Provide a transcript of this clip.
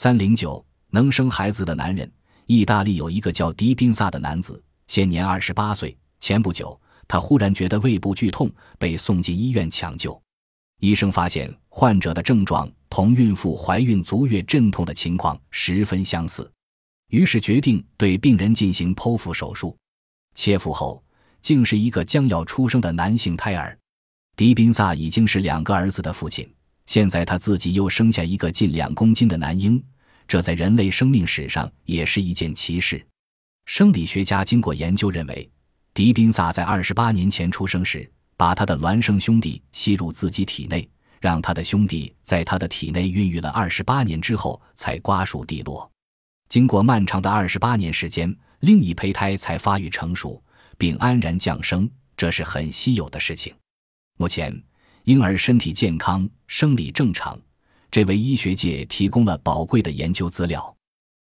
三零九能生孩子的男人。意大利有一个叫迪宾萨的男子，现年二十八岁。前不久，他忽然觉得胃部剧痛，被送进医院抢救。医生发现患者的症状同孕妇怀孕足月阵痛的情况十分相似，于是决定对病人进行剖腹手术。切腹后，竟是一个将要出生的男性胎儿。迪宾萨已经是两个儿子的父亲，现在他自己又生下一个近两公斤的男婴。这在人类生命史上也是一件奇事。生理学家经过研究认为，迪宾萨在二十八年前出生时，把他的孪生兄弟吸入自己体内，让他的兄弟在他的体内孕育了二十八年之后才瓜熟蒂落。经过漫长的二十八年时间，另一胚胎才发育成熟并安然降生，这是很稀有的事情。目前，婴儿身体健康，生理正常。这为医学界提供了宝贵的研究资料。